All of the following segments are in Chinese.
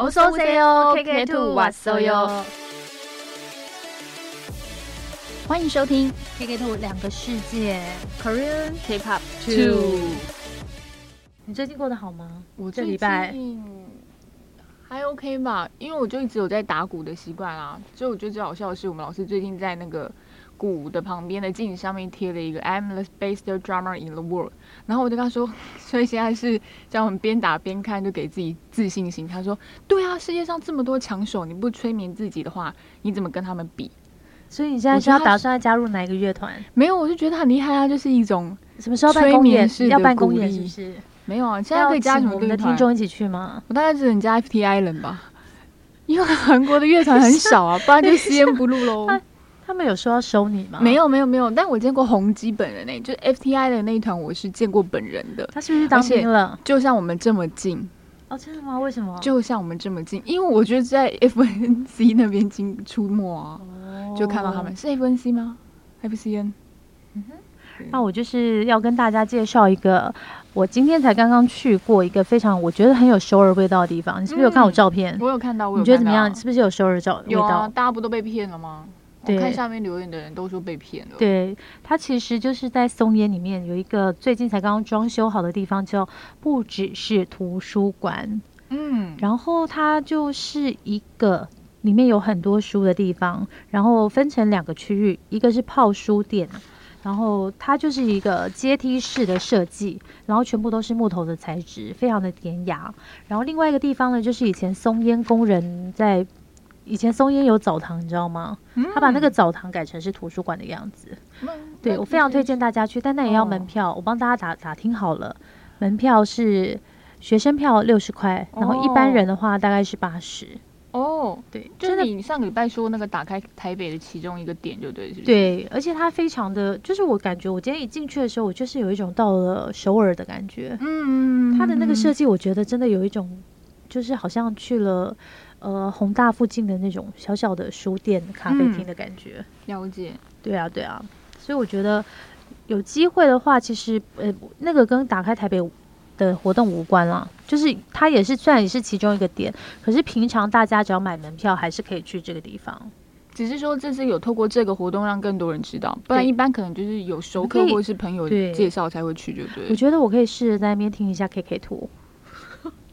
어서오세요 KK Two 왔어요。欢迎收听 KK Two 两个世界 Korean K-pop Two。你最近过得好吗？我这礼拜还 OK 吧，因为我就一直有在打鼓的习惯啊，所以我觉得最好笑的是，我们老师最近在那个 鼓的旁边的镜子上面贴了一个 I'm the best drummer in the world，然后我就跟他说，所以现在是叫我们边打边看，就给自己自信心。他说，对啊，世界上这么多强手，你不催眠自己的话，你怎么跟他们比？所以你现在是要打算加入哪一个乐团？没有，我就觉得很厉害啊，就是一种什么时候办公演？要办公演是不是？没有啊，现在可以加什么我们的听众一起去吗？我大概只能加 FTI 人吧，因为韩国的乐团很少啊，不然就 C N 不录喽。他们有说要收你吗？没有，没有，没有。但我见过宏基本人呢，就是 FTI 的那一团，我是见过本人的。他是不是当兵了？就像我们这么近哦，真的吗？为什么？就像我们这么近，因为我觉得在 FNC 那边经出没啊，就看到他们是 FNC 吗？FCN。嗯哼。那我就是要跟大家介绍一个，我今天才刚刚去过一个非常我觉得很有首尔味道的地方。你是不是有看我照片？我有看到，你觉得怎么样？是不是有首尔照味道？有啊，大家不都被骗了吗？我看下面留言的人都说被骗了。对，它其实就是在松烟里面有一个最近才刚刚装修好的地方，叫不只是图书馆。嗯，然后它就是一个里面有很多书的地方，然后分成两个区域，一个是泡书店。然后它就是一个阶梯式的设计，然后全部都是木头的材质，非常的典雅。然后另外一个地方呢，就是以前松烟工人在以前松烟有澡堂，你知道吗？他把那个澡堂改成是图书馆的样子。对我非常推荐大家去，但那也要门票。我帮大家打打听好了，门票是学生票六十块，然后一般人的话大概是八十。哦，对，就是你上个礼拜说那个打开台北的其中一个点，就对，是对，而且它非常的，就是我感觉我今天一进去的时候，我就是有一种到了首尔的感觉。嗯，它的那个设计，我觉得真的有一种，就是好像去了呃宏大附近的那种小小的书店、咖啡厅的感觉。了解，对啊，对啊，所以我觉得有机会的话，其实呃那个跟打开台北。的活动无关啦，就是它也是虽然也是其中一个点，可是平常大家只要买门票，还是可以去这个地方。只是说这次有透过这个活动让更多人知道，不然一般可能就是有熟客或者是朋友介绍才会去，就对。我觉得我可以试着在那边听一下 KK Two，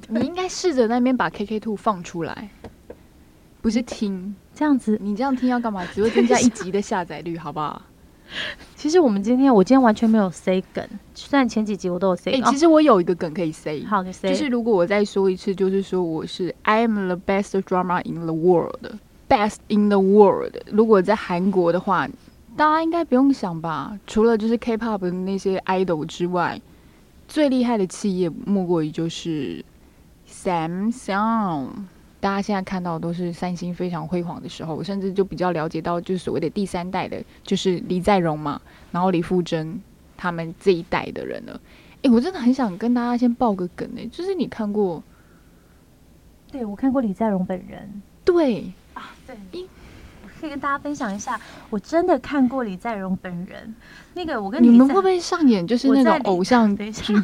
你应该试着那边把 KK Two 放出来，不是听这样子，你这样听要干嘛？只会增加一集的下载率，好不好？其实我们今天，我今天完全没有 say 梗，虽然前几集我都有 say。哎，其实我有一个梗可以 say。好，你 say。就是如果我再说一次，就是说我是 I am the best drama in the world，best in the world。如果在韩国的话，大家应该不用想吧？除了就是 K-pop 的那些 idol 之外，最厉害的企业莫过于就是 Samsung。大家现在看到都是三星非常辉煌的时候，甚至就比较了解到就是所谓的第三代的，就是李在镕嘛，然后李富真他们这一代的人了。哎，我真的很想跟大家先报个梗哎，就是你看过？对，我看过李在镕本人。对啊，对。可以跟大家分享一下，我真的看过李在镕本人。那个，我跟你们会不会上演就是那种偶像 剧？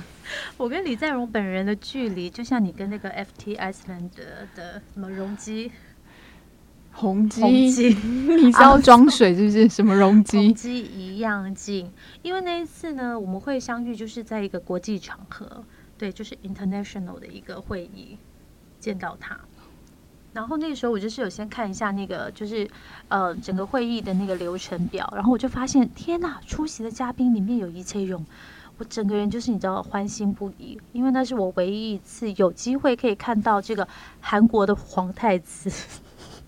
我跟李在镕本人的距离，就像你跟那个 FT Iceland 的什么容积、宏基，你是要装水是不是？什么 容积？宏基一样近。因为那一次呢，我们会相遇，就是在一个国际场合，对，就是 international 的一个会议，见到他。然后那个时候我就是有先看一下那个就是呃整个会议的那个流程表，然后我就发现天呐，出席的嘉宾里面有一切勇，我整个人就是你知道欢欣不已，因为那是我唯一一次有机会可以看到这个韩国的皇太子，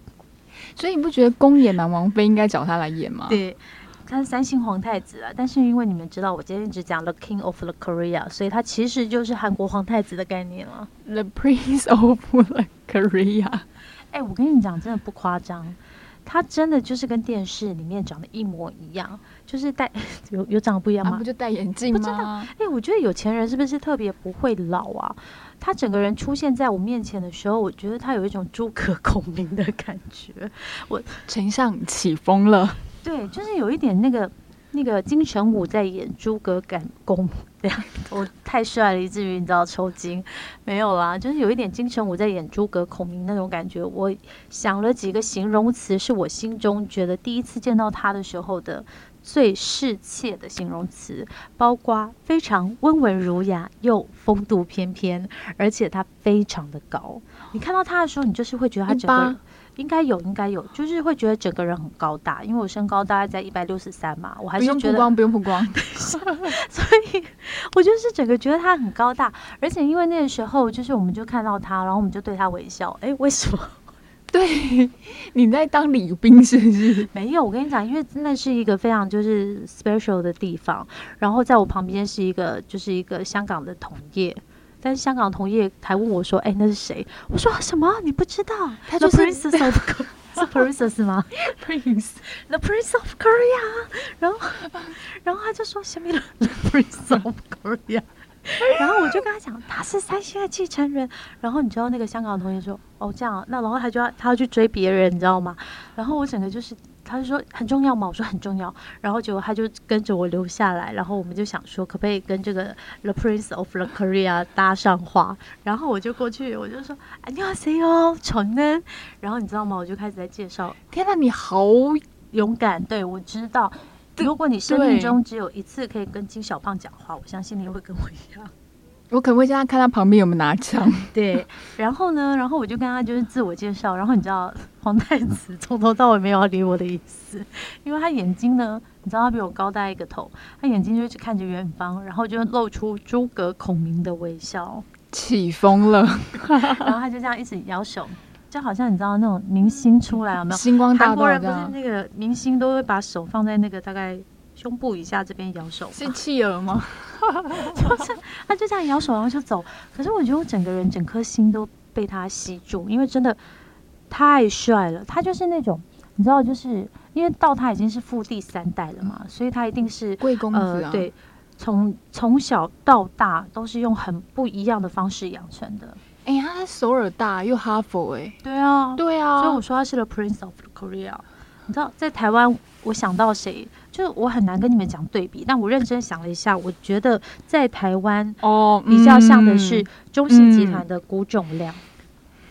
所以你不觉得公演男王妃应该找他来演吗？对，他是三星皇太子啊，但是因为你们知道我今天只讲 The King of the Korea，所以他其实就是韩国皇太子的概念了，The Prince of the Korea。哎，我跟你讲，真的不夸张，他真的就是跟电视里面长得一模一样，就是戴 有有长得不一样吗？不就戴眼镜吗？哎，我觉得有钱人是不是特别不会老啊？他整个人出现在我面前的时候，我觉得他有一种诸葛孔明的感觉。我丞相起风了，对，就是有一点那个。那个金城武在演诸葛赶工，对呀，我太帅了，以至于你知道抽筋。没有啦，就是有一点金城武在演诸葛孔明那种感觉。我想了几个形容词，是我心中觉得第一次见到他的时候的最适切的形容词，包括非常温文儒雅又风度翩翩，而且他非常的高。你看到他的时候，你就是会觉得他整个。应该有，应该有，就是会觉得整个人很高大，因为我身高大概在一百六十三嘛，我还是觉得不用曝光，不用曝光，所以我就是整个觉得他很高大，而且因为那个时候就是我们就看到他，然后我们就对他微笑，哎，为什么？对，你在当礼宾是不是？没有，我跟你讲，因为那是一个非常就是 special 的地方，然后在我旁边是一个就是一个香港的同业。但是香港同业还问我说：“哎，那是谁？”我说：“什么？你不知道？他就是 Princess of 是 Princess 吗？Prince，The Prince of Korea。然后，然后他就说：‘什么 The Prince of Korea。’然后我就跟他讲，他是三星的继承人。然后你知道那个香港同学说：‘哦，这样。’那然后他就要他要去追别人，你知道吗？然后我整个就是。”他就说很重要吗？我说很重要。然后结果他就跟着我留下来，然后我们就想说可不可以跟这个 The Prince of the Korea 搭上话。然后我就过去，我就说哎，你好，C 哦，宠恩。然后你知道吗？我就开始在介绍。天哪，你好勇敢！对我知道，如果你生命中只有一次可以跟金小胖讲话，我相信你会跟我一样。我可能会现在看他旁边有没有拿枪。对，然后呢，然后我就跟他就是自我介绍，然后你知道皇太子从头到尾没有要理我的意思，因为他眼睛呢，你知道他比我高大一个头，他眼睛就一直看着远方，然后就露出诸葛孔明的微笑，起风了，然后他就这样一直摇手，就好像你知道那种明星出来有没有？星光大道，韩国人不是那个明星都会把手放在那个大概。胸部以下这边摇手是企鹅吗？就是他就这样摇手，然后就走。可是我觉得我整个人整颗心都被他吸住，因为真的太帅了。他就是那种你知道，就是因为到他已经是富第三代了嘛，所以他一定是贵公子啊。对，从从小到大都是用很不一样的方式养成的。哎呀，他首尔大又哈佛哎，对啊，对啊。所以我说他是 the prince of Korea。你知道在台湾，我想到谁？就我很难跟你们讲对比，但我认真想了一下，我觉得在台湾哦比较像的是中信集团的辜仲亮。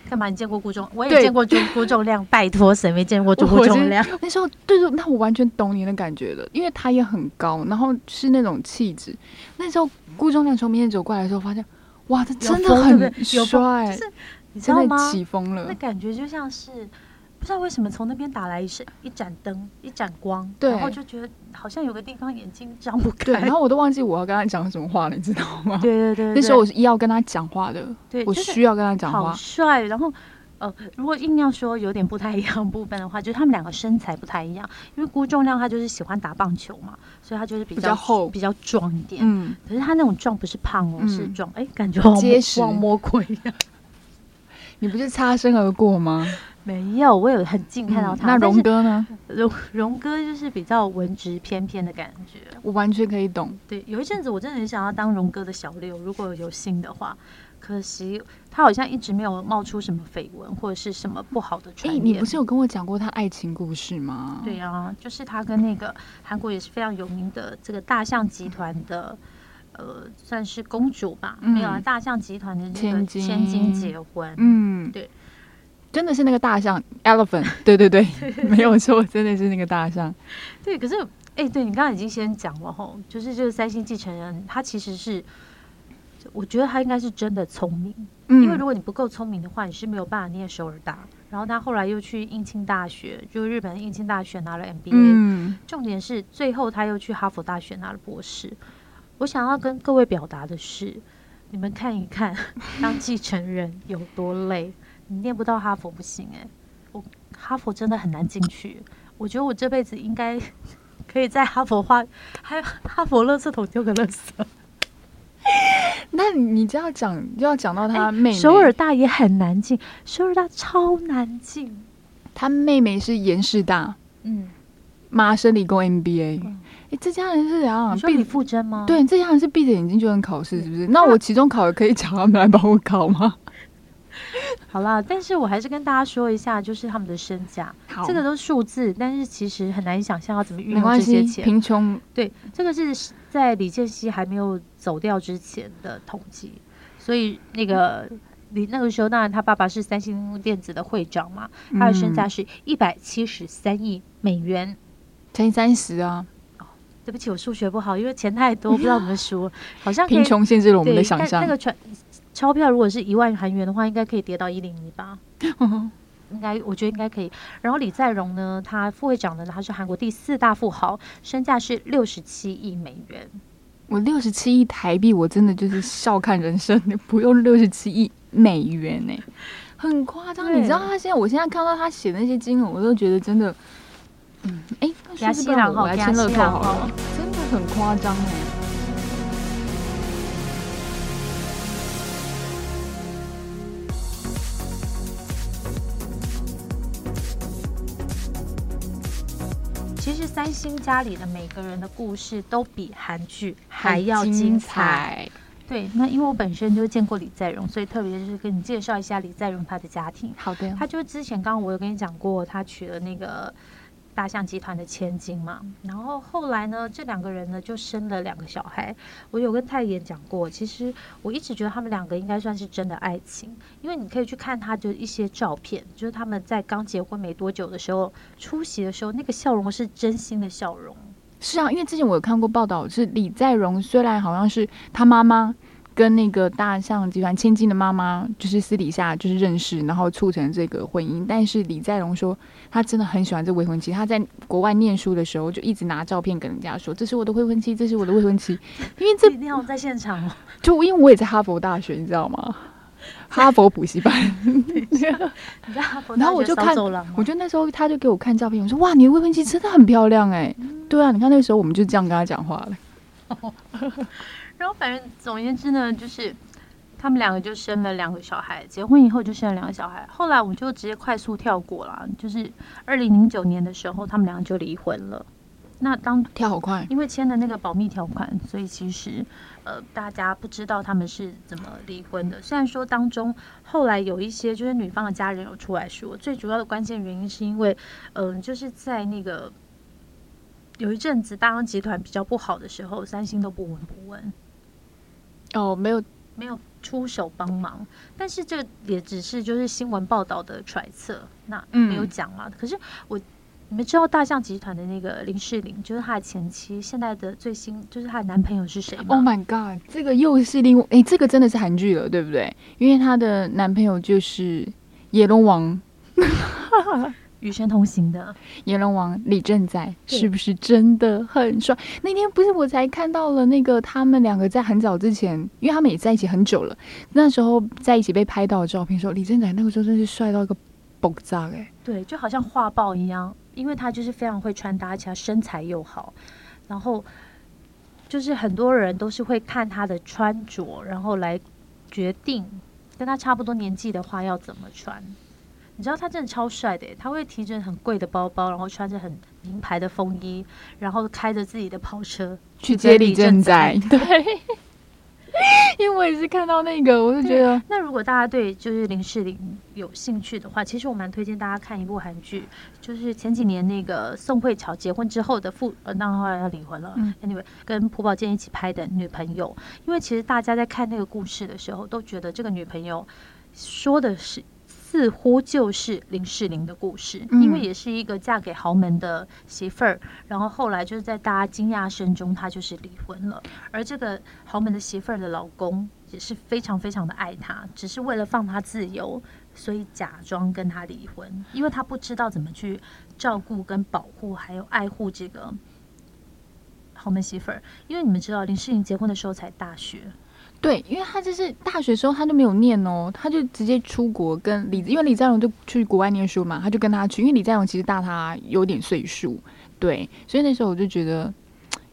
干嘛？你见过辜仲？我也见过辜辜仲亮。拜托，谁没见过辜仲亮？那时候，对对，那我完全懂你的感觉了，因为他也很高，然后是那种气质。那时候辜仲亮从面前走过来的时候，发现哇，他真的很帅，就是你知道吗？起风了，那感觉就像是。不知道为什么从那边打来一闪一盏灯一盏光，然后就觉得好像有个地方眼睛张不开，然后我都忘记我要跟他讲什么话了，你知道吗？对对对，那时候我是要跟他讲话的，对，我需要跟他讲话。好帅！然后呃，如果硬要说有点不太一样部分的话，就是他们两个身材不太一样，因为郭仲亮他就是喜欢打棒球嘛，所以他就是比较厚、比较壮一点。嗯，可是他那种壮不是胖哦，是壮，哎，感觉好结实，魔鬼呀！你不是擦身而过吗？没有，我有很近看到他。那荣哥呢？荣荣哥就是比较文质翩翩的感觉，我完全可以懂。对，有一阵子我真的很想要当荣哥的小六，如果有幸的话。可惜他好像一直没有冒出什么绯闻或者是什么不好的传言。你不是有跟我讲过他爱情故事吗？对啊，就是他跟那个韩国也是非常有名的这个大象集团的，呃，算是公主吧？没有啊，大象集团的那个千金结婚。嗯，对。真的是那个大象，elephant，对 对对，没有错，真的是那个大象。对，可是，哎，对你刚刚已经先讲了吼，就是这个三星继承人，他其实是，我觉得他应该是真的聪明，因为如果你不够聪明的话，你是没有办法念首尔大。然后他后来又去应庆大学，就日本应庆大学拿了 MBA。嗯。重点是最后他又去哈佛大学拿了博士。我想要跟各位表达的是，你们看一看，当继承人有多累。你念不到哈佛不行哎，我哈佛真的很难进去。我觉得我这辈子应该可以在哈佛花，还有哈佛垃圾桶丢个垃圾。那你这样讲，就要讲到他妹妹。首尔大也很难进，首尔大超难进。他妹妹是延世大，嗯，麻省理工 MBA。哎，这家人是怎样？你说李富真吗？对，这家人是闭着眼睛就能考试，是不是？那我期中考可以找他们来帮我考吗？好啦，但是我还是跟大家说一下，就是他们的身价，这个都是数字，但是其实很难想象要怎么运用这些钱。贫穷，对，这个是在李健熙还没有走掉之前的统计，所以那个李那个时候，当然他爸爸是三星电子的会长嘛，他的身价是一百七十三亿美元，乘以三十啊。对不起，我数学不好，因为钱太多，不知道怎么数。好像贫穷限制了我们的想象。那个传钞票如果是一万韩元的话，应该可以跌到一零一吧？应该，我觉得应该可以。然后李在镕呢，他副会长呢，他是韩国第四大富豪，身价是六十七亿美元。我六十七亿台币，我真的就是笑看人生，不用六十七亿美元呢，很夸张。你知道他现在，我现在看到他写的那些金额，我都觉得真的。嗯，哎，加西朗好，加西朗好，真的很夸张哎。其实三星家里的每个人的故事都比韩剧还要精彩。对，那因为我本身就见过李在镕，所以特别是跟你介绍一下李在镕他的家庭。好的，他就之前刚刚我有跟你讲过，他娶了那个。大象集团的千金嘛，然后后来呢，这两个人呢就生了两个小孩。我有跟太妍讲过，其实我一直觉得他们两个应该算是真的爱情，因为你可以去看他的一些照片，就是他们在刚结婚没多久的时候出席的时候，那个笑容是真心的笑容。是啊，因为之前我有看过报道，是李在镕虽然好像是他妈妈。跟那个大象集团千金的妈妈，就是私底下就是认识，然后促成这个婚姻。但是李在镕说，他真的很喜欢这未婚妻。他在国外念书的时候，就一直拿照片跟人家说：“这是我的未婚妻，这是我的未婚妻。”因为这一定要在现场哦。就因为我也在哈佛大学，你知道吗？哈佛补习班。然后我就看，我觉得那时候他就给我看照片，我说：“哇，你的未婚妻真的很漂亮哎。”对啊，你看那个时候我们就这样跟他讲话了。然后反正总而言之呢，就是他们两个就生了两个小孩，结婚以后就生了两个小孩。后来我就直接快速跳过了，就是二零零九年的时候，他们两个就离婚了。那当跳好快，因为签的那个保密条款，所以其实呃大家不知道他们是怎么离婚的。虽然说当中后来有一些就是女方的家人有出来说，最主要的关键原因是因为嗯就是在那个有一阵子大洋集团比较不好的时候，三星都不闻不问。哦，没有没有出手帮忙，但是这也只是就是新闻报道的揣测，那没有讲嘛。可是我你们知道大象集团的那个林世玲，就是她的前妻，现在的最新就是她的男朋友是谁吗？Oh my god，这个又是另外哎，这个真的是韩剧了，对不对？因为她的男朋友就是野龙王。与神同行的阎龙王李正宰是不是真的很帅？那天不是我才看到了那个他们两个在很早之前，因为他们也在一起很久了。那时候在一起被拍到的照片，说李正宰那个时候真是帅到一个爆炸哎！对，就好像画报一样，因为他就是非常会穿搭，而且他身材又好。然后就是很多人都是会看他的穿着，然后来决定跟他差不多年纪的话要怎么穿。你知道他真的超帅的，他会提着很贵的包包，然后穿着很名牌的风衣，然后开着自己的跑车去接李正宰。对，因为我也是看到那个，我就觉得。那如果大家对就是林世玲有兴趣的话，其实我蛮推荐大家看一部韩剧，就是前几年那个宋慧乔结婚之后的父，呃，那后来要离婚了。Anyway，跟朴宝剑一起拍的女朋友，因为其实大家在看那个故事的时候，都觉得这个女朋友说的是。似乎就是林世玲的故事，因为也是一个嫁给豪门的媳妇儿，然后后来就是在大家惊讶声中，她就是离婚了。而这个豪门的媳妇儿的老公也是非常非常的爱她，只是为了放她自由，所以假装跟她离婚，因为他不知道怎么去照顾、跟保护还有爱护这个豪门媳妇儿。因为你们知道，林世玲结婚的时候才大学。对，因为他就是大学时候他都没有念哦，他就直接出国跟李，因为李在镕就去国外念书嘛，他就跟他去，因为李在镕其实大他有点岁数，对，所以那时候我就觉得，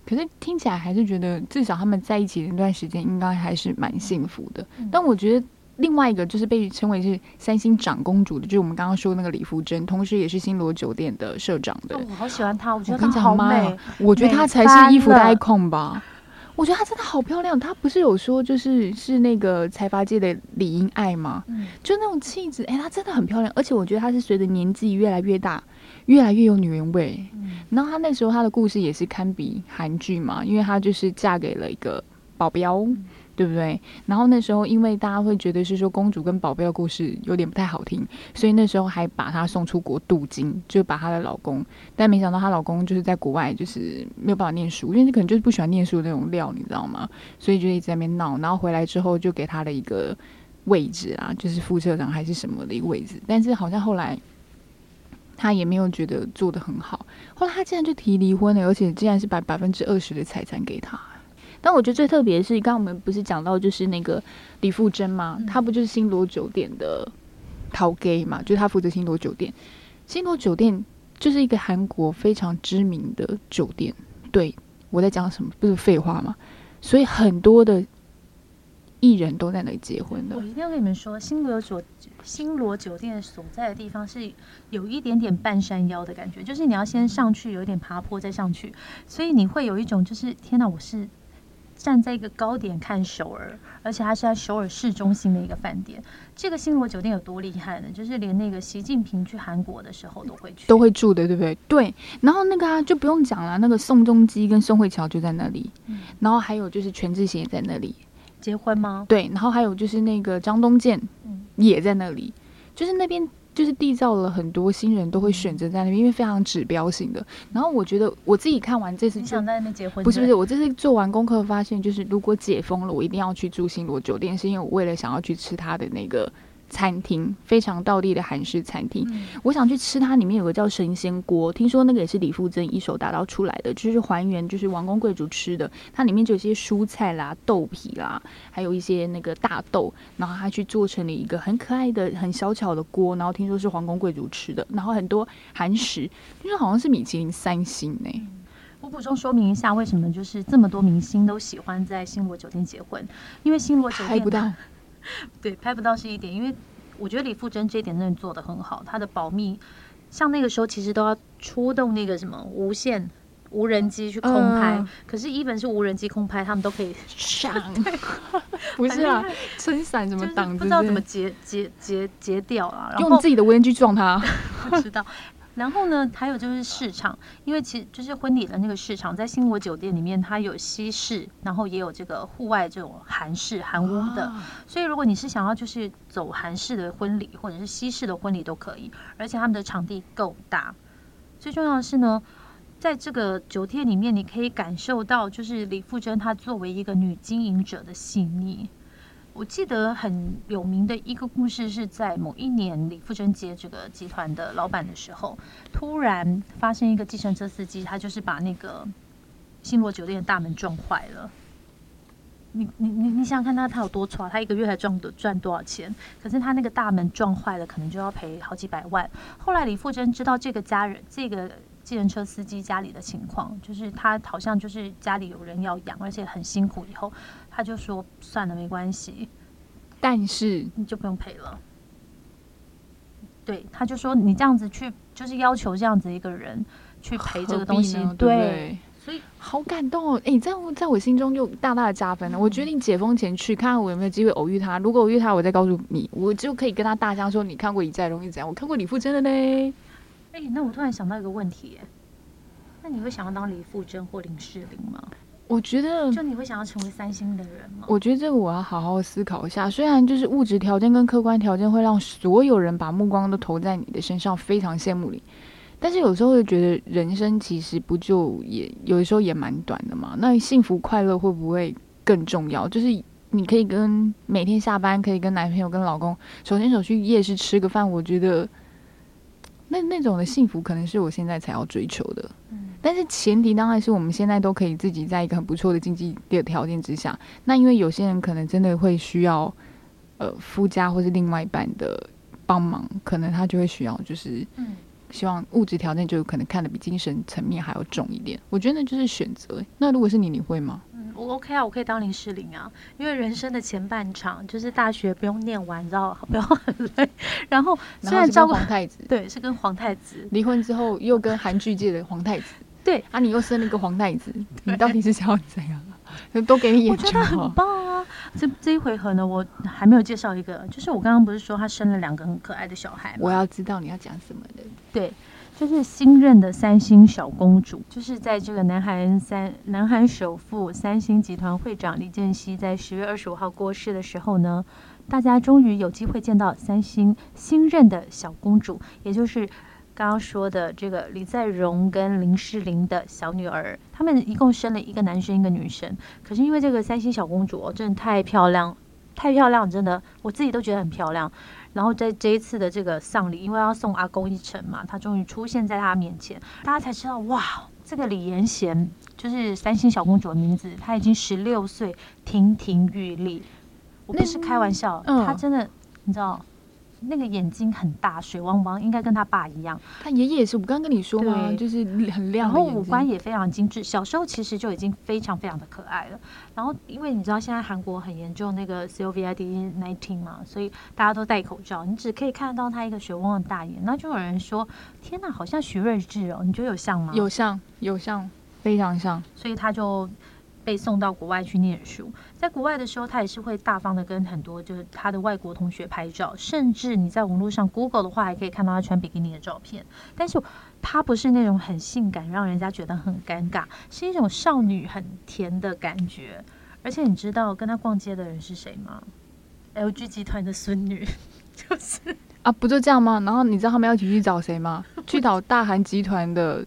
可是听起来还是觉得至少他们在一起那段时间应该还是蛮幸福的。但我觉得另外一个就是被称为是三星长公主的，就是我们刚刚说那个李福珍，同时也是新罗酒店的社长的。我好喜欢她，我觉得她好美，我觉得她才是衣服的 icon 吧。我觉得她真的好漂亮。她不是有说就是是那个财阀界的李英爱吗？嗯，就那种气质，哎，她真的很漂亮。而且我觉得她是随着年纪越来越大，越来越有女人味。嗯，然后她那时候她的故事也是堪比韩剧嘛，因为她就是嫁给了一个保镖。对不对？然后那时候，因为大家会觉得是说公主跟保镖的故事有点不太好听，所以那时候还把她送出国镀金，就把她的老公。但没想到她老公就是在国外，就是没有办法念书，因为可能就是不喜欢念书的那种料，你知道吗？所以就一直在那边闹。然后回来之后，就给她了一个位置啊，就是副社长还是什么的一个位置。但是好像后来他也没有觉得做的很好。后来他竟然就提离婚了，而且竟然是把百分之二十的财产给他。但我觉得最特别的是，刚刚我们不是讲到就是那个李富珍吗？他不就是星罗酒店的陶 gay 嘛？就是他负责星罗酒店。星罗酒店就是一个韩国非常知名的酒店。对我在讲什么？不是废话吗？所以很多的艺人都在那里结婚的。我一定要跟你们说，星罗酒星罗酒店所在的地方是有一点点半山腰的感觉，就是你要先上去，有一点爬坡再上去，所以你会有一种就是天哪，我是。站在一个高点看首尔，而且它是在首尔市中心的一个饭店。这个星罗酒店有多厉害呢？就是连那个习近平去韩国的时候都会去，都会住的，对不对？对。然后那个啊，就不用讲了，那个宋仲基跟宋慧乔就在那里。然后还有就是全智贤也在那里结婚吗？对。然后还有就是那个张东健也在那里，就是那边。就是缔造了很多新人都会选择在那边，因为非常指标性的。然后我觉得我自己看完这次，你想在那边结婚？不是不是，我这次做完功课发现，就是如果解封了，我一定要去住星罗酒店，是因为我为了想要去吃他的那个。餐厅非常道地的韩式餐厅，我想去吃它。里面有个叫神仙锅，听说那个也是李富珍一手打造出来的，就是还原就是王公贵族吃的。它里面就有些蔬菜啦、豆皮啦，还有一些那个大豆，然后它去做成了一个很可爱的、很小巧的锅。然后听说是皇宫贵族吃的，然后很多韩食，听说好像是米其林三星呢。我补充说明一下，为什么就是这么多明星都喜欢在星罗酒店结婚？因为星罗酒店拍不到。对，拍不到是一点，因为我觉得李富珍这一点真的做的很好，他的保密，像那个时候其实都要出动那个什么无线无人机去空拍，可是一本是无人机空拍，他们都可以 上，不是啊，撑伞怎么挡？不知道怎么截截截截掉了，用自己的无人机撞他，不知道。然后呢，还有就是市场，因为其实就是婚礼的那个市场，在新国酒店里面，它有西式，然后也有这个户外这种韩式韩屋的。所以如果你是想要就是走韩式的婚礼，或者是西式的婚礼都可以，而且他们的场地够大。最重要的是呢，在这个酒店里面，你可以感受到就是李富珍她作为一个女经营者的细腻。我记得很有名的一个故事，是在某一年李富珍接这个集团的老板的时候，突然发生一个计程车司机，他就是把那个星罗酒店的大门撞坏了。你你你你想想看，他他有多差，他一个月才赚多赚多少钱？可是他那个大门撞坏了，可能就要赔好几百万。后来李富珍知道这个家人这个计程车司机家里的情况，就是他好像就是家里有人要养，而且很辛苦，以后。他就说：“算了，没关系，但是你就不用赔了。”对，他就说：“你这样子去，就是要求这样子一个人去赔这个东西，对，所以好感动哦！哎，在我在我心中就大大的加分了。我决定解封前去看看我有没有机会偶遇他。如果偶遇他，我再告诉你，我就可以跟他大家说：你看过《以再容易怎样？我看过李富真的嘞。哎，那我突然想到一个问题，那你会想要当李富真或林世玲吗？”我觉得，就你会想要成为三星的人吗？我觉得这个我要好好思考一下。虽然就是物质条件跟客观条件会让所有人把目光都投在你的身上，非常羡慕你，但是有时候会觉得人生其实不就也有的时候也蛮短的嘛。那幸福快乐会不会更重要？就是你可以跟每天下班可以跟男朋友、跟老公手牵手去夜市吃个饭，我觉得那那种的幸福可能是我现在才要追求的。但是前提当然是我们现在都可以自己在一个很不错的经济的条件之下。那因为有些人可能真的会需要，呃，夫家或是另外一半的帮忙，可能他就会需要，就是，希望物质条件就可能看得比精神层面还要重一点。我觉得就是选择。那如果是你，你会吗？嗯，我 OK 啊，我可以当林诗玲啊，因为人生的前半场就是大学不用念完，你知道不要很累。然后虽然照顾皇太子，对，是跟皇太子离婚之后，又跟韩剧界的皇太子。对啊，你又生了一个皇太子，你到底是想要怎样？都给你演。我觉得很棒啊！这这一回合呢，我还没有介绍一个，就是我刚刚不是说他生了两个很可爱的小孩吗？我要知道你要讲什么的。对。就是新任的三星小公主，就是在这个南韩三南韩首富三星集团会长李健熙在十月二十五号过世的时候呢，大家终于有机会见到三星新任的小公主，也就是刚刚说的这个李在镕跟林诗玲的小女儿。他们一共生了一个男生一个女生，可是因为这个三星小公主哦，真的太漂亮，太漂亮，真的我自己都觉得很漂亮。然后在这一次的这个丧礼，因为要送阿公一程嘛，她终于出现在他面前，大家才知道哇，这个李延贤就是三星小公主的名字，她已经十六岁，亭亭玉立，我不是开玩笑，她真的，你知道。那个眼睛很大，水汪汪，应该跟他爸一样。他爷爷也是，我刚刚跟你说嘛，就是很亮。然后五官也非常精致，小时候其实就已经非常非常的可爱了。然后因为你知道现在韩国很严重那个 COVID nineteen 嘛，所以大家都戴口罩，你只可以看到他一个水汪汪的大眼。那就有人说：“天哪，好像徐睿智哦！”你觉得有像吗？有像，有像，非常像。所以他就。被送到国外去念书，在国外的时候，他也是会大方的跟很多就是他的外国同学拍照，甚至你在网络上 Google 的话，还可以看到他穿比基尼的照片。但是，他不是那种很性感，让人家觉得很尴尬，是一种少女很甜的感觉。而且，你知道跟他逛街的人是谁吗？LG 集团的孙女，就是啊，不就这样吗？然后你知道他们要一起去找谁吗？去找大韩集团的，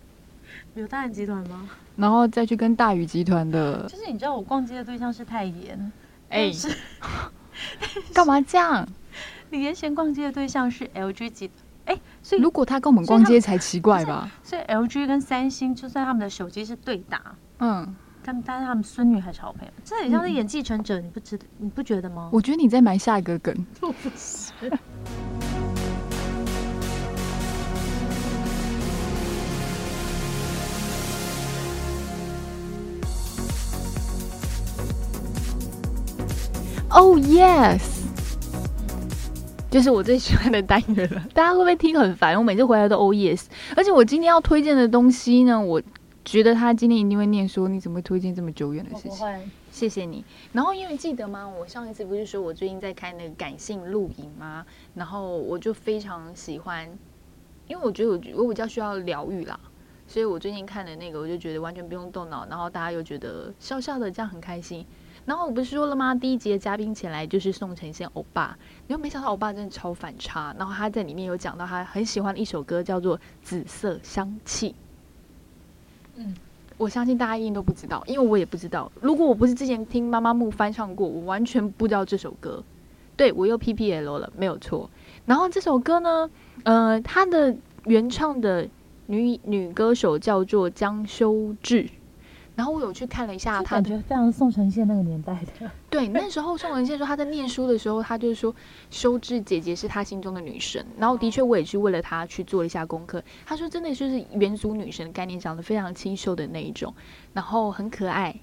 有大韩集团吗？然后再去跟大宇集团的，就是你知道我逛街的对象是泰妍，哎，干嘛这样？李延贤逛街的对象是 LG 集，哎，所以如果他跟我们逛街才奇怪吧？所以 LG 跟三星就算他们的手机是对打，嗯，但但是他们孙女还是好朋友，这很像是演继承者，你不知你不觉得吗？我觉得你在埋下一个梗。Oh yes，就是我最喜欢的单元了。大家会不会听很烦？我每次回来都 Oh yes，而且我今天要推荐的东西呢，我觉得他今天一定会念说你怎么会推荐这么久远的事情？谢谢你。然后因为记得吗？我上一次不是说我最近在看那个感性录影吗？然后我就非常喜欢，因为我觉得我我比较需要疗愈啦，所以我最近看的那个我就觉得完全不用动脑，然后大家又觉得笑笑的这样很开心。然后我不是说了吗？第一集的嘉宾前来就是宋承宪欧巴，然后没想到欧巴真的超反差。然后他在里面有讲到他很喜欢的一首歌，叫做《紫色香气》。嗯，我相信大家一定都不知道，因为我也不知道。如果我不是之前听妈妈木翻唱过，我完全不知道这首歌。对我又 P P L 了，没有错。然后这首歌呢，呃，他的原唱的女女歌手叫做江修智。然后我有去看了一下，他感觉非常宋承宪那个年代的。对，那时候宋承宪说他在念书的时候，他就是说修智姐姐是他心中的女神。然后的确我也是为了他去做了一下功课。他说真的就是元祖女神的概念，长得非常清秀的那一种，然后很可爱。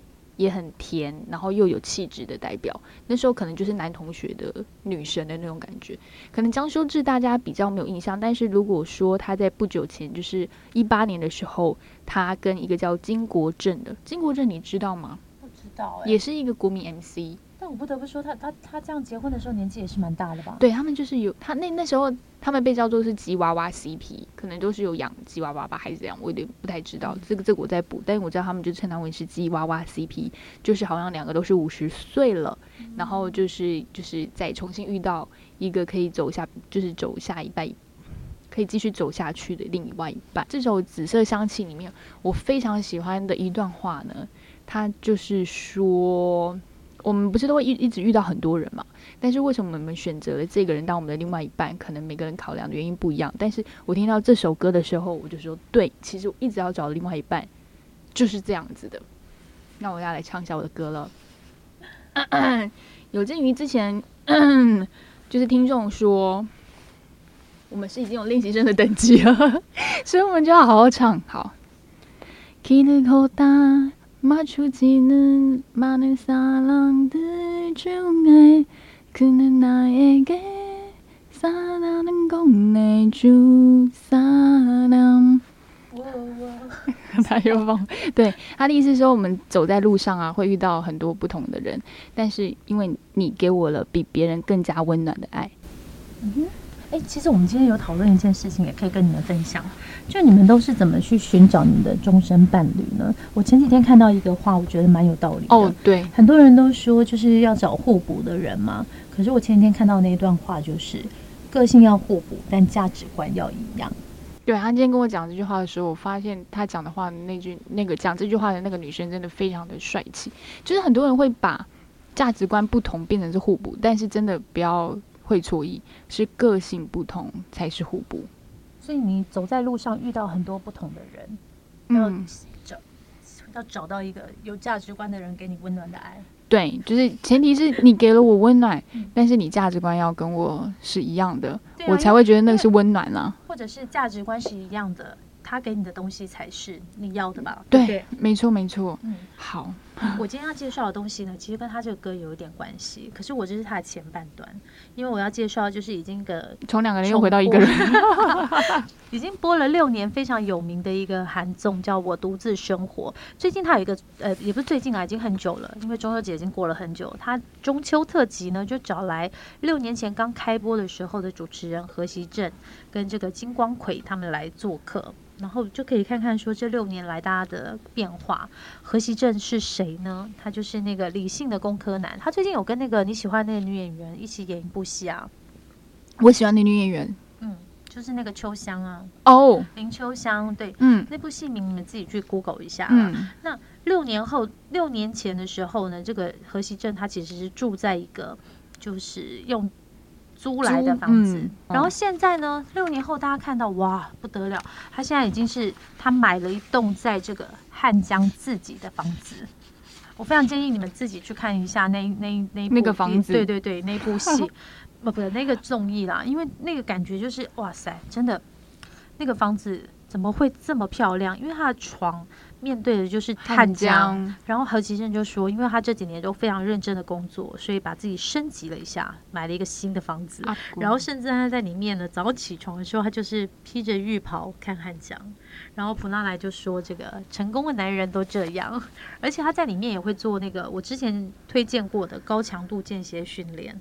也很甜，然后又有气质的代表。那时候可能就是男同学的女神的那种感觉。可能江修志大家比较没有印象，但是如果说他在不久前，就是一八年的时候，他跟一个叫金国正的金国正，你知道吗？不知道，也是一个国民 MC。但我不得不说，他他他这样结婚的时候年纪也是蛮大的吧？对他们就是有他那那时候他们被叫做是吉娃娃 CP，可能都是有养吉娃娃吧，还是怎样？我有点不太知道。这个这个我在补，但是我知道他们就称他为是吉娃娃 CP，就是好像两个都是五十岁了，然后就是就是再重新遇到一个可以走下，就是走下一代，可以继续走下去的另外一半。这首《紫色香气》里面，我非常喜欢的一段话呢，他就是说。我们不是都会一一直遇到很多人嘛？但是为什么我们选择了这个人当我们的另外一半？可能每个人考量的原因不一样。但是我听到这首歌的时候，我就说：对，其实我一直要找另外一半，就是这样子的。那我要来唱一下我的歌了。有鉴于之前就是听众说，我们是已经有练习生的等级了，所以我们就要好好唱。好。 맞추지는많은사람들중에그는나에게사랑은건네주사람 他又放。对，他的意思说，我们走在路上啊，会遇到很多不同的人，但是因为你给我了比别人更加温暖的爱。嗯哼， 哎，其实我们今天有讨论一件事情，也可以跟你们分享，就你们都是怎么去寻找你们的终身伴侣呢？我前几天看到一个话，我觉得蛮有道理的。哦，对，很多人都说就是要找互补的人嘛。可是我前几天看到那一段话，就是个性要互补，但价值观要一样。对他今天跟我讲这句话的时候，我发现他讲的话那句那个讲这句话的那个女生真的非常的帅气。就是很多人会把价值观不同变成是互补，但是真的不要会错意，是个性不同才是互补。所以你走在路上遇到很多不同的人，要找要找到一个有价值观的人给你温暖的爱。对，就是前提是你给了我温暖，但是你价值观要跟我是一样的，我才会觉得那个是温暖了。或者是价值观是一样的，他给你的东西才是你要的吧？对，没错没错。嗯，好。我今天要介绍的东西呢，其实跟他这个歌有一点关系。可是我这是他的前半段，因为我要介绍就是已经个从两个人又回到一个人，已经播了六年非常有名的一个韩综，叫我独自生活。最近他有一个呃，也不是最近啊，已经很久了，因为中秋节已经过了很久。他中秋特辑呢，就找来六年前刚开播的时候的主持人何习正跟这个金光奎他们来做客。然后就可以看看说这六年来大家的变化。何习正是谁呢？他就是那个理性的工科男。他最近有跟那个你喜欢那个女演员一起演一部戏啊。我喜欢那女演员，嗯，就是那个秋香啊。哦，林秋香，对，嗯，那部戏名你们自己去 Google 一下。嗯，那六年后，六年前的时候呢，这个何习正他其实是住在一个就是用。租来的房子，然后现在呢？六年后，大家看到哇，不得了！他现在已经是他买了一栋在这个汉江自己的房子。我非常建议你们自己去看一下那那那那个房子，对对对，那部戏，不不，那个综艺啦，因为那个感觉就是哇塞，真的，那个房子怎么会这么漂亮？因为它的床。面对的就是汉江，然后何其正就说，因为他这几年都非常认真的工作，所以把自己升级了一下，买了一个新的房子，然后甚至他在里面呢，早起床的时候，他就是披着浴袍看汉江。然后普纳莱就说，这个成功的男人都这样，而且他在里面也会做那个我之前推荐过的高强度间歇训练。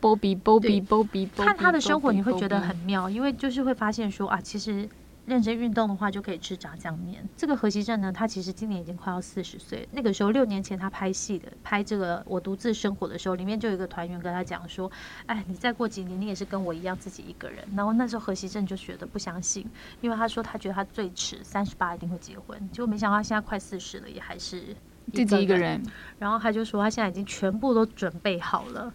波比波比波比，看他的生活你会觉得很妙，因为就是会发现说啊，其实。认真运动的话，就可以吃炸酱面。这个何其正呢，他其实今年已经快要四十岁。那个时候六年前他拍戏的，拍这个《我独自生活》的时候，里面就有一个团员跟他讲说：“哎，你再过几年，你也是跟我一样自己一个人。”然后那时候何其正就觉得不相信，因为他说他觉得他最迟三十八一定会结婚，结果没想到他现在快四十了，也还是自己一个人。然后他就说他现在已经全部都准备好了。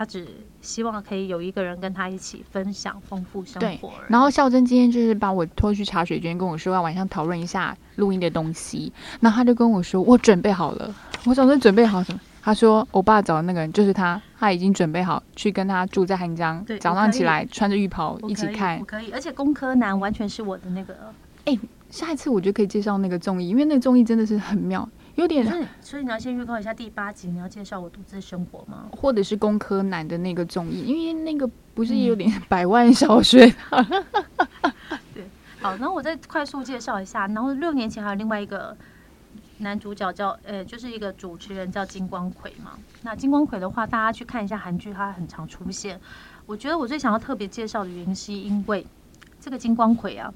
他只希望可以有一个人跟他一起分享丰富生活。然后孝珍今天就是把我拖去茶水间，跟我说要晚上讨论一下录音的东西。然后他就跟我说：“我准备好了。”我想说准备好什么？他说：“我爸找的那个人就是他，他已经准备好去跟他住在汉江。早上起来穿着浴袍一起看。可以，而且工科男完全是我的那个。哎，下一次我就可以介绍那个综艺，因为那个综艺真的是很妙。有点，所以你要先预告一下第八集，你要介绍我独自生活吗？或者是工科男的那个综艺，因为那个不是有点百万小学？对，好，然后我再快速介绍一下。然后六年前还有另外一个男主角叫呃，就是一个主持人叫金光奎嘛。那金光奎的话，大家去看一下韩剧，他很常出现。我觉得我最想要特别介绍的原因，是因为这个金光奎啊。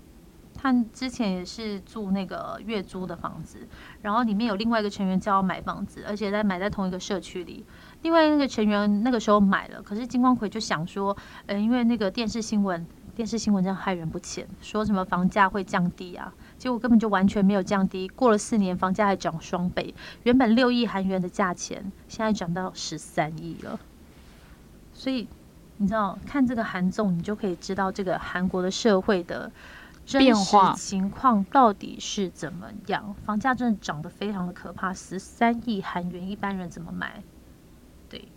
他之前也是住那个月租的房子，然后里面有另外一个成员叫买房子，而且在买在同一个社区里。另外那个成员那个时候买了，可是金光奎就想说，呃，因为那个电视新闻，电视新闻真的害人不浅，说什么房价会降低啊，结果根本就完全没有降低。过了四年，房价还涨双倍，原本六亿韩元的价钱，现在涨到十三亿了。所以你知道，看这个韩综，你就可以知道这个韩国的社会的。变化情况到底是怎么样？房价真的涨得非常的可怕，十三亿韩元，一般人怎么买？对，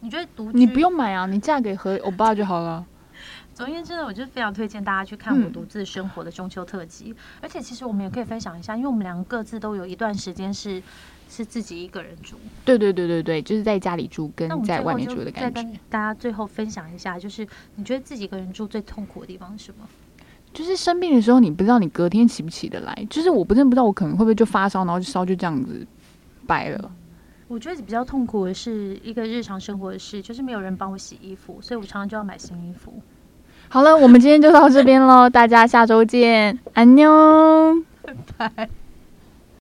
你觉得独你不用买啊，你嫁给和欧巴就好了。总而言之呢，我就非常推荐大家去看《我独自生活》的中秋特辑。而且其实我们也可以分享一下，因为我们两个各自都有一段时间是是自己一个人住。对对对对对，就是在家里住跟在外面住的感觉。跟大家最后分享一下，就是你觉得自己一个人住最痛苦的地方是什么？就是生病的时候，你不知道你隔天起不起得来。就是我不真不知道我可能会不会就发烧，然后就烧就这样子掰了。我觉得比较痛苦的是一个日常生活的事，就是没有人帮我洗衣服，所以我常常就要买新衣服。好了，我们今天就到这边喽，大家下周见，安妞，拜拜。